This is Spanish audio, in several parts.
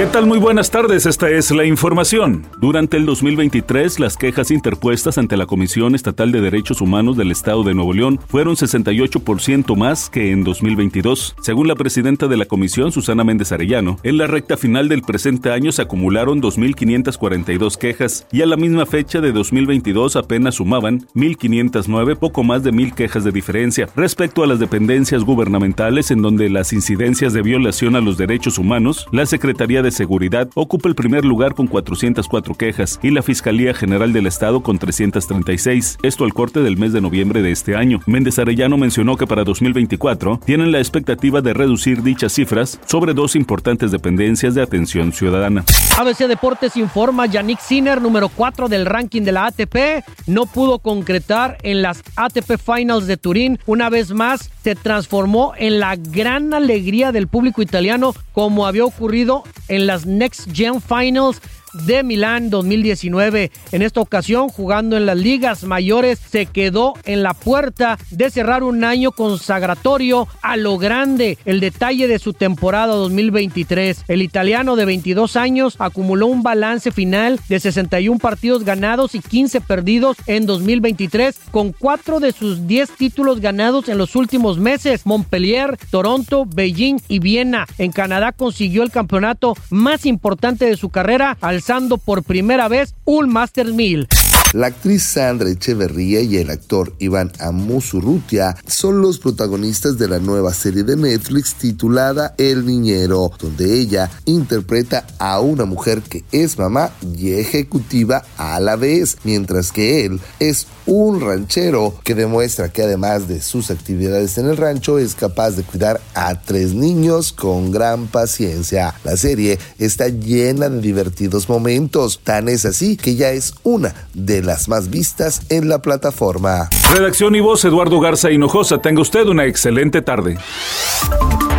¿Qué tal? Muy buenas tardes, esta es la información. Durante el 2023, las quejas interpuestas ante la Comisión Estatal de Derechos Humanos del Estado de Nuevo León fueron 68% más que en 2022. Según la presidenta de la comisión, Susana Méndez Arellano, en la recta final del presente año se acumularon 2.542 quejas y a la misma fecha de 2022 apenas sumaban 1.509, poco más de 1.000 quejas de diferencia. Respecto a las dependencias gubernamentales en donde las incidencias de violación a los derechos humanos, la Secretaría de Seguridad ocupa el primer lugar con 404 quejas y la Fiscalía General del Estado con 336, esto al corte del mes de noviembre de este año. Méndez Arellano mencionó que para 2024 tienen la expectativa de reducir dichas cifras sobre dos importantes dependencias de atención ciudadana. ABC Deportes informa, Yannick Sinner, número 4 del ranking de la ATP, no pudo concretar en las ATP Finals de Turín. Una vez más, se transformó en la gran alegría del público italiano como había ocurrido en las Next Gen Finals de Milán 2019. En esta ocasión, jugando en las ligas mayores, se quedó en la puerta de cerrar un año consagratorio a lo grande. El detalle de su temporada 2023. El italiano de 22 años acumuló un balance final de 61 partidos ganados y 15 perdidos en 2023, con cuatro de sus 10 títulos ganados en los últimos meses. Montpellier, Toronto, Beijing y Viena. En Canadá consiguió el campeonato más importante de su carrera al alzando por primera vez un Master 1000. La actriz Sandra Echeverría y el actor Iván Amusurrutia son los protagonistas de la nueva serie de Netflix titulada El Niñero, donde ella interpreta a una mujer que es mamá y ejecutiva a la vez, mientras que él es un ranchero que demuestra que además de sus actividades en el rancho es capaz de cuidar a tres niños con gran paciencia. La serie está llena de divertidos momentos, tan es así que ya es una de las más vistas en la plataforma. Redacción y voz Eduardo Garza Hinojosa. Tenga usted una excelente tarde.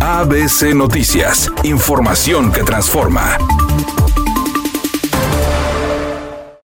ABC Noticias. Información que transforma.